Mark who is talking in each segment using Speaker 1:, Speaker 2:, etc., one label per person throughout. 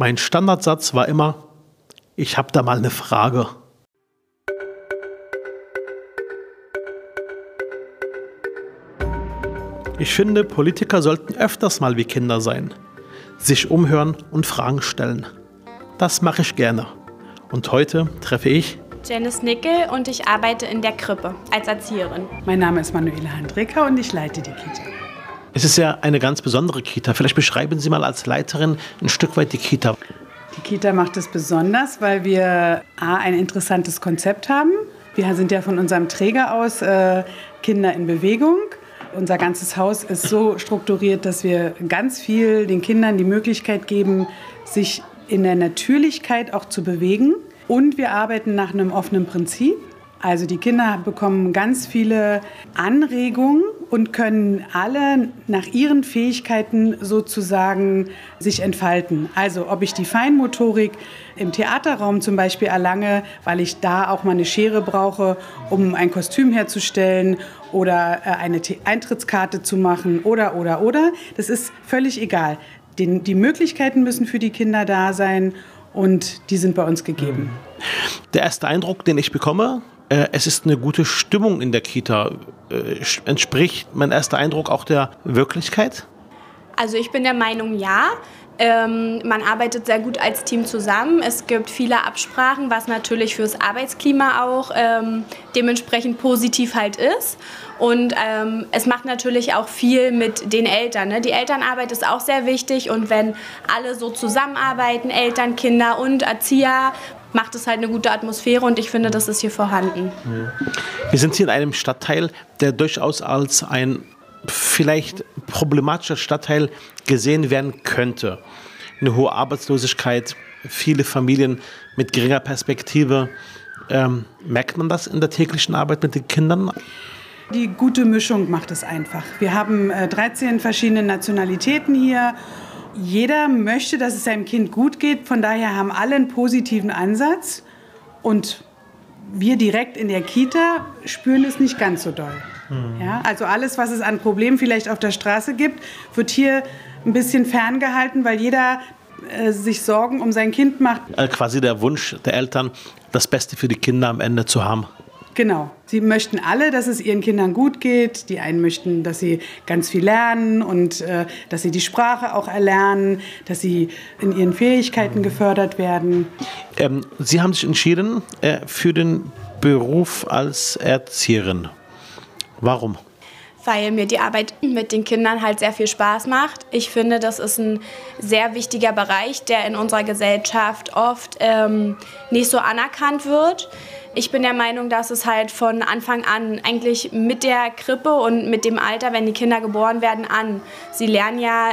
Speaker 1: Mein Standardsatz war immer, ich habe da mal eine Frage. Ich finde, Politiker sollten öfters mal wie Kinder sein, sich umhören und Fragen stellen. Das mache ich gerne. Und heute treffe ich
Speaker 2: Janice Nickel und ich arbeite in der Krippe als Erzieherin.
Speaker 3: Mein Name ist Manuela Handrecker und ich leite die Kita.
Speaker 1: Es ist ja eine ganz besondere Kita. Vielleicht beschreiben Sie mal als Leiterin ein Stück weit die Kita.
Speaker 3: Die Kita macht es besonders, weil wir A, ein interessantes Konzept haben. Wir sind ja von unserem Träger aus äh, Kinder in Bewegung. Unser ganzes Haus ist so strukturiert, dass wir ganz viel den Kindern die Möglichkeit geben, sich in der Natürlichkeit auch zu bewegen. Und wir arbeiten nach einem offenen Prinzip. Also die Kinder bekommen ganz viele Anregungen und können alle nach ihren Fähigkeiten sozusagen sich entfalten. Also ob ich die Feinmotorik im Theaterraum zum Beispiel erlange, weil ich da auch mal eine Schere brauche, um ein Kostüm herzustellen oder äh, eine Eintrittskarte zu machen oder oder oder, das ist völlig egal. die Möglichkeiten müssen für die Kinder da sein und die sind bei uns gegeben.
Speaker 1: Der erste Eindruck, den ich bekomme, äh, es ist eine gute Stimmung in der Kita. Äh, entspricht mein erster Eindruck auch der Wirklichkeit?
Speaker 2: Also ich bin der Meinung, ja. Ähm, man arbeitet sehr gut als Team zusammen. Es gibt viele Absprachen, was natürlich fürs Arbeitsklima auch ähm, dementsprechend positiv halt ist. Und ähm, es macht natürlich auch viel mit den Eltern. Ne? Die Elternarbeit ist auch sehr wichtig. Und wenn alle so zusammenarbeiten, Eltern, Kinder und Erzieher, macht es halt eine gute Atmosphäre und ich finde, das ist hier vorhanden.
Speaker 1: Wir sind hier in einem Stadtteil, der durchaus als ein vielleicht problematischer Stadtteil gesehen werden könnte. Eine hohe Arbeitslosigkeit, viele Familien mit geringer Perspektive. Ähm, merkt man das in der täglichen Arbeit mit den Kindern?
Speaker 3: Die gute Mischung macht es einfach. Wir haben äh, 13 verschiedene Nationalitäten hier jeder möchte, dass es seinem Kind gut geht. Von daher haben alle einen positiven Ansatz. Und wir direkt in der Kita spüren es nicht ganz so doll. Mhm. Ja, also alles, was es an Problemen vielleicht auf der Straße gibt, wird hier ein bisschen ferngehalten, weil jeder äh, sich Sorgen um sein Kind macht.
Speaker 1: Also quasi der Wunsch der Eltern, das Beste für die Kinder am Ende zu haben.
Speaker 3: Genau. Sie möchten alle, dass es ihren Kindern gut geht. Die einen möchten, dass sie ganz viel lernen und äh, dass sie die Sprache auch erlernen, dass sie in ihren Fähigkeiten gefördert werden.
Speaker 1: Ähm, sie haben sich entschieden äh, für den Beruf als Erzieherin. Warum?
Speaker 2: weil mir die Arbeit mit den Kindern halt sehr viel Spaß macht. Ich finde, das ist ein sehr wichtiger Bereich, der in unserer Gesellschaft oft ähm, nicht so anerkannt wird. Ich bin der Meinung, dass es halt von Anfang an, eigentlich mit der Krippe und mit dem Alter, wenn die Kinder geboren werden, an, sie lernen ja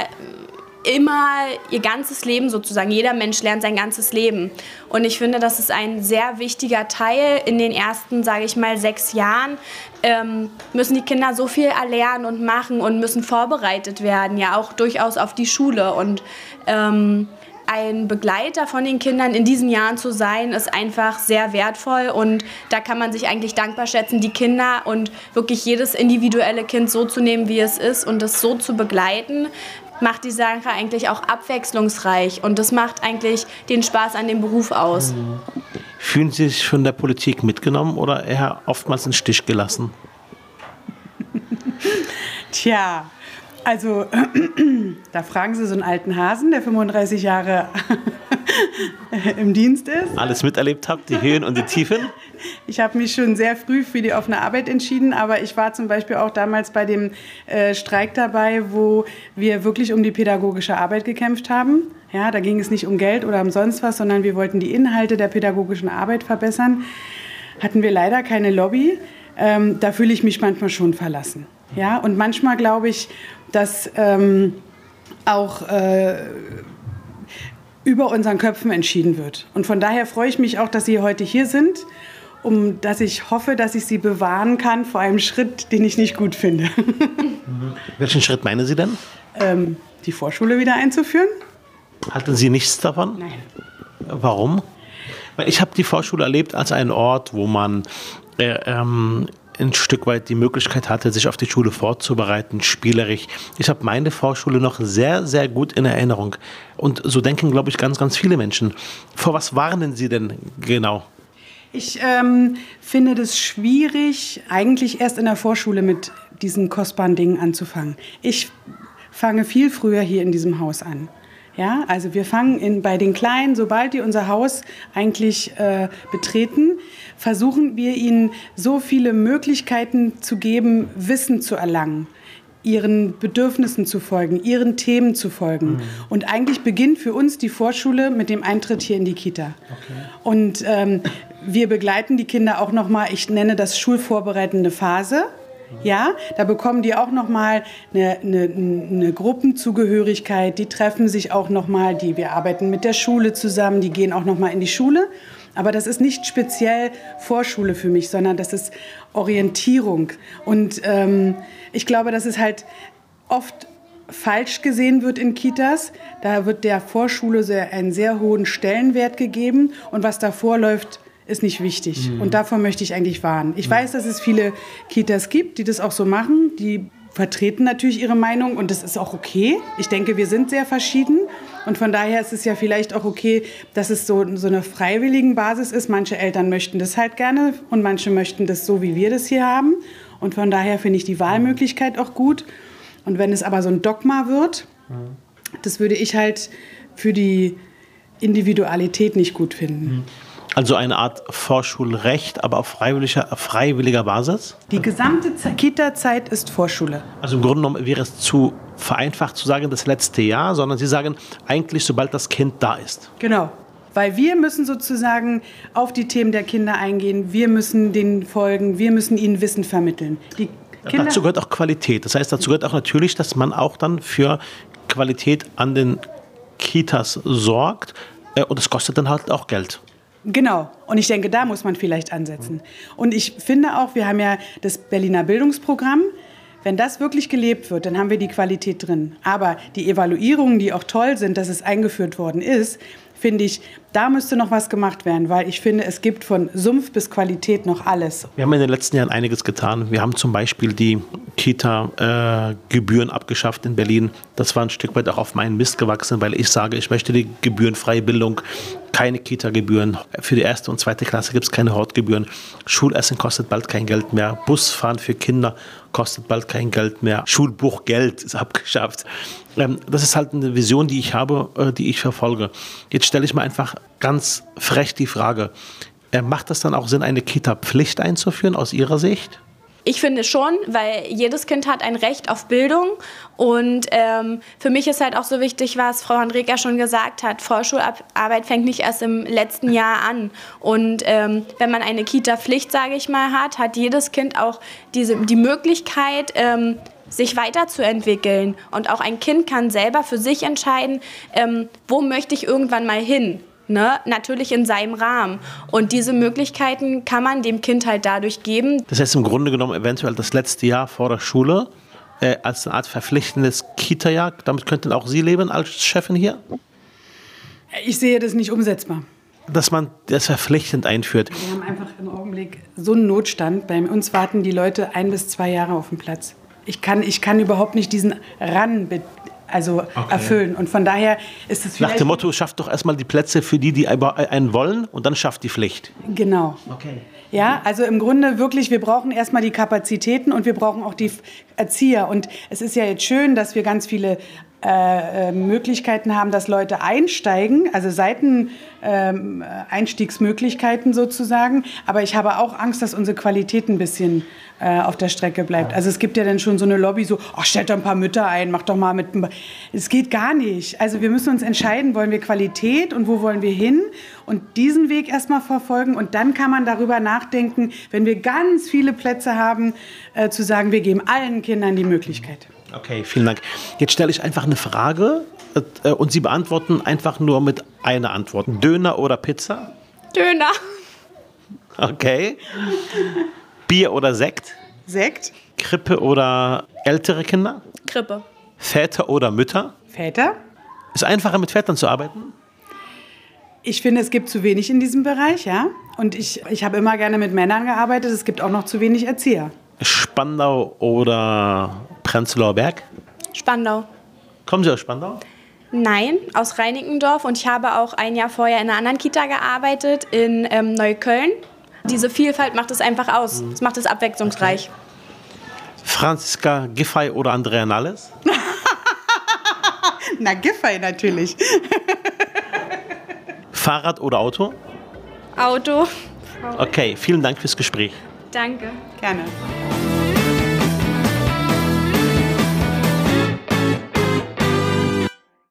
Speaker 2: immer ihr ganzes Leben sozusagen. Jeder Mensch lernt sein ganzes Leben. Und ich finde, das ist ein sehr wichtiger Teil. In den ersten, sage ich mal, sechs Jahren ähm, müssen die Kinder so viel erlernen und machen und müssen vorbereitet werden, ja auch durchaus auf die Schule. Und ähm, ein Begleiter von den Kindern in diesen Jahren zu sein, ist einfach sehr wertvoll und da kann man sich eigentlich dankbar schätzen, die Kinder und wirklich jedes individuelle Kind so zu nehmen, wie es ist und es so zu begleiten, macht die Sache eigentlich auch abwechslungsreich und das macht eigentlich den Spaß an dem Beruf aus.
Speaker 1: Fühlen Sie sich von der Politik mitgenommen oder eher oftmals in Stich gelassen?
Speaker 3: Tja, also, da fragen Sie so einen alten Hasen, der 35 Jahre im Dienst ist.
Speaker 1: Alles miterlebt habt, die Höhen und die Tiefen?
Speaker 3: Ich habe mich schon sehr früh für die offene Arbeit entschieden, aber ich war zum Beispiel auch damals bei dem äh, Streik dabei, wo wir wirklich um die pädagogische Arbeit gekämpft haben. Ja, da ging es nicht um Geld oder um sonst was, sondern wir wollten die Inhalte der pädagogischen Arbeit verbessern. Hatten wir leider keine Lobby. Ähm, da fühle ich mich manchmal schon verlassen. Ja, und manchmal glaube ich, dass ähm, auch äh, über unseren Köpfen entschieden wird. Und von daher freue ich mich auch, dass Sie heute hier sind, um dass ich hoffe, dass ich Sie bewahren kann vor einem Schritt, den ich nicht gut finde.
Speaker 1: Welchen Schritt meinen Sie denn?
Speaker 3: Ähm, die Vorschule wieder einzuführen.
Speaker 1: Halten Sie nichts davon?
Speaker 3: Nein.
Speaker 1: Warum? Weil ich habe die Vorschule erlebt als einen Ort, wo man äh, ähm, ein Stück weit die Möglichkeit hatte, sich auf die Schule vorzubereiten, spielerisch. Ich habe meine Vorschule noch sehr, sehr gut in Erinnerung. Und so denken, glaube ich, ganz, ganz viele Menschen. Vor was warnen Sie denn genau?
Speaker 3: Ich ähm, finde das schwierig, eigentlich erst in der Vorschule mit diesen kostbaren Dingen anzufangen. Ich fange viel früher hier in diesem Haus an. Ja, also wir fangen in, bei den Kleinen, sobald die unser Haus eigentlich äh, betreten, versuchen wir ihnen so viele Möglichkeiten zu geben, Wissen zu erlangen ihren Bedürfnissen zu folgen, ihren Themen zu folgen. Mhm. Und eigentlich beginnt für uns die Vorschule mit dem Eintritt hier in die Kita. Okay. Und ähm, wir begleiten die Kinder auch noch mal. Ich nenne das schulvorbereitende Phase. Ja, da bekommen die auch noch mal eine, eine, eine, Gruppenzugehörigkeit. Die treffen sich auch noch mal. Die wir arbeiten mit der Schule zusammen. Die gehen auch noch mal in die Schule. Aber das ist nicht speziell Vorschule für mich, sondern das ist Orientierung. Und ähm, ich glaube, dass es halt oft falsch gesehen wird in Kitas. Da wird der Vorschule sehr, einen sehr hohen Stellenwert gegeben. Und was davor läuft, ist nicht wichtig. Mhm. Und davor möchte ich eigentlich warnen. Ich mhm. weiß, dass es viele Kitas gibt, die das auch so machen. Die vertreten natürlich ihre Meinung und das ist auch okay. Ich denke, wir sind sehr verschieden und von daher ist es ja vielleicht auch okay, dass es so, so eine freiwilligen Basis ist. Manche Eltern möchten das halt gerne und manche möchten das so, wie wir das hier haben. Und von daher finde ich die Wahlmöglichkeit auch gut. Und wenn es aber so ein Dogma wird, mhm. das würde ich halt für die Individualität nicht gut finden. Mhm.
Speaker 1: Also eine Art Vorschulrecht, aber auf freiwilliger, freiwilliger Basis?
Speaker 3: Die gesamte Kita-Zeit ist Vorschule.
Speaker 1: Also im Grunde genommen wäre es zu vereinfacht zu sagen, das letzte Jahr, sondern Sie sagen eigentlich, sobald das Kind da ist.
Speaker 3: Genau. Weil wir müssen sozusagen auf die Themen der Kinder eingehen, wir müssen denen folgen, wir müssen ihnen Wissen vermitteln.
Speaker 1: Dazu gehört auch Qualität. Das heißt, dazu gehört auch natürlich, dass man auch dann für Qualität an den Kitas sorgt. Äh, und das kostet dann halt auch Geld.
Speaker 3: Genau. Und ich denke, da muss man vielleicht ansetzen. Und ich finde auch, wir haben ja das Berliner Bildungsprogramm. Wenn das wirklich gelebt wird, dann haben wir die Qualität drin. Aber die Evaluierungen, die auch toll sind, dass es eingeführt worden ist, finde ich, da müsste noch was gemacht werden, weil ich finde, es gibt von Sumpf bis Qualität noch alles.
Speaker 1: Wir haben in den letzten Jahren einiges getan. Wir haben zum Beispiel die Kita-Gebühren äh, abgeschafft in Berlin. Das war ein Stück weit auch auf meinen Mist gewachsen, weil ich sage, ich möchte die gebührenfreie Bildung, keine Kita-Gebühren. Für die erste und zweite Klasse gibt es keine Hortgebühren. Schulessen kostet bald kein Geld mehr. Busfahren für Kinder kostet bald kein Geld mehr. Schulbuchgeld ist abgeschafft. Ähm, das ist halt eine Vision, die ich habe, äh, die ich verfolge. Jetzt stelle ich mir einfach ganz frech die Frage, äh, macht das dann auch Sinn, eine Kita-Pflicht einzuführen aus Ihrer Sicht?
Speaker 2: Ich finde schon, weil jedes Kind hat ein Recht auf Bildung. Und ähm, für mich ist halt auch so wichtig, was Frau Henrika schon gesagt hat. Vorschularbeit fängt nicht erst im letzten Jahr an. Und ähm, wenn man eine Kita-Pflicht, sage ich mal, hat, hat jedes Kind auch diese, die Möglichkeit, ähm, sich weiterzuentwickeln. Und auch ein Kind kann selber für sich entscheiden, ähm, wo möchte ich irgendwann mal hin. Ne? Natürlich in seinem Rahmen. Und diese Möglichkeiten kann man dem Kind halt dadurch geben.
Speaker 1: Das heißt im Grunde genommen eventuell das letzte Jahr vor der Schule äh, als eine Art verpflichtendes Kita-Jahr. Damit könnten auch Sie leben als Chefin hier?
Speaker 3: Ich sehe das nicht umsetzbar.
Speaker 1: Dass man das verpflichtend einführt.
Speaker 3: Wir haben einfach im Augenblick so einen Notstand. Bei uns warten die Leute ein bis zwei Jahre auf den Platz. Ich kann, ich kann überhaupt nicht diesen Ran also okay. erfüllen. Und von daher ist es
Speaker 1: Nach dem Motto, schafft doch erstmal die Plätze für die, die einen wollen und dann schafft die Pflicht.
Speaker 3: Genau. Okay. Ja, also im Grunde wirklich, wir brauchen erstmal die Kapazitäten und wir brauchen auch die Erzieher. Und es ist ja jetzt schön, dass wir ganz viele äh, äh Möglichkeiten haben, dass Leute einsteigen, also Seiteneinstiegsmöglichkeiten ähm, sozusagen. Aber ich habe auch Angst, dass unsere Qualität ein bisschen äh, auf der Strecke bleibt. Also es gibt ja dann schon so eine Lobby, so, ach, stellt doch ein paar Mütter ein, mach doch mal mit. Es geht gar nicht. Also wir müssen uns entscheiden, wollen wir Qualität und wo wollen wir hin? Und diesen Weg erstmal verfolgen und dann kann man darüber nachdenken, wenn wir ganz viele Plätze haben, äh, zu sagen, wir geben allen Kindern die Möglichkeit.
Speaker 1: Okay, vielen Dank. Jetzt stelle ich einfach eine Frage äh, und Sie beantworten einfach nur mit einer Antwort. Döner oder Pizza?
Speaker 2: Döner.
Speaker 1: Okay. Bier oder Sekt?
Speaker 3: Sekt?
Speaker 1: Krippe oder ältere Kinder?
Speaker 2: Krippe.
Speaker 1: Väter oder Mütter?
Speaker 3: Väter?
Speaker 1: Ist einfacher mit Vätern zu arbeiten?
Speaker 3: Ich finde, es gibt zu wenig in diesem Bereich, ja. Und ich, ich habe immer gerne mit Männern gearbeitet. Es gibt auch noch zu wenig Erzieher.
Speaker 1: Spandau oder Prenzlauer Berg?
Speaker 2: Spandau.
Speaker 1: Kommen Sie aus Spandau?
Speaker 2: Nein, aus Reinickendorf und ich habe auch ein Jahr vorher in einer anderen Kita gearbeitet, in ähm, Neukölln. Diese Vielfalt macht es einfach aus. Es macht es abwechslungsreich.
Speaker 1: Franziska Giffey oder Andrea Nalles?
Speaker 3: Na, Giffey natürlich.
Speaker 1: Fahrrad oder Auto?
Speaker 2: Auto.
Speaker 1: Okay, vielen Dank fürs Gespräch.
Speaker 2: Danke.
Speaker 3: Gerne.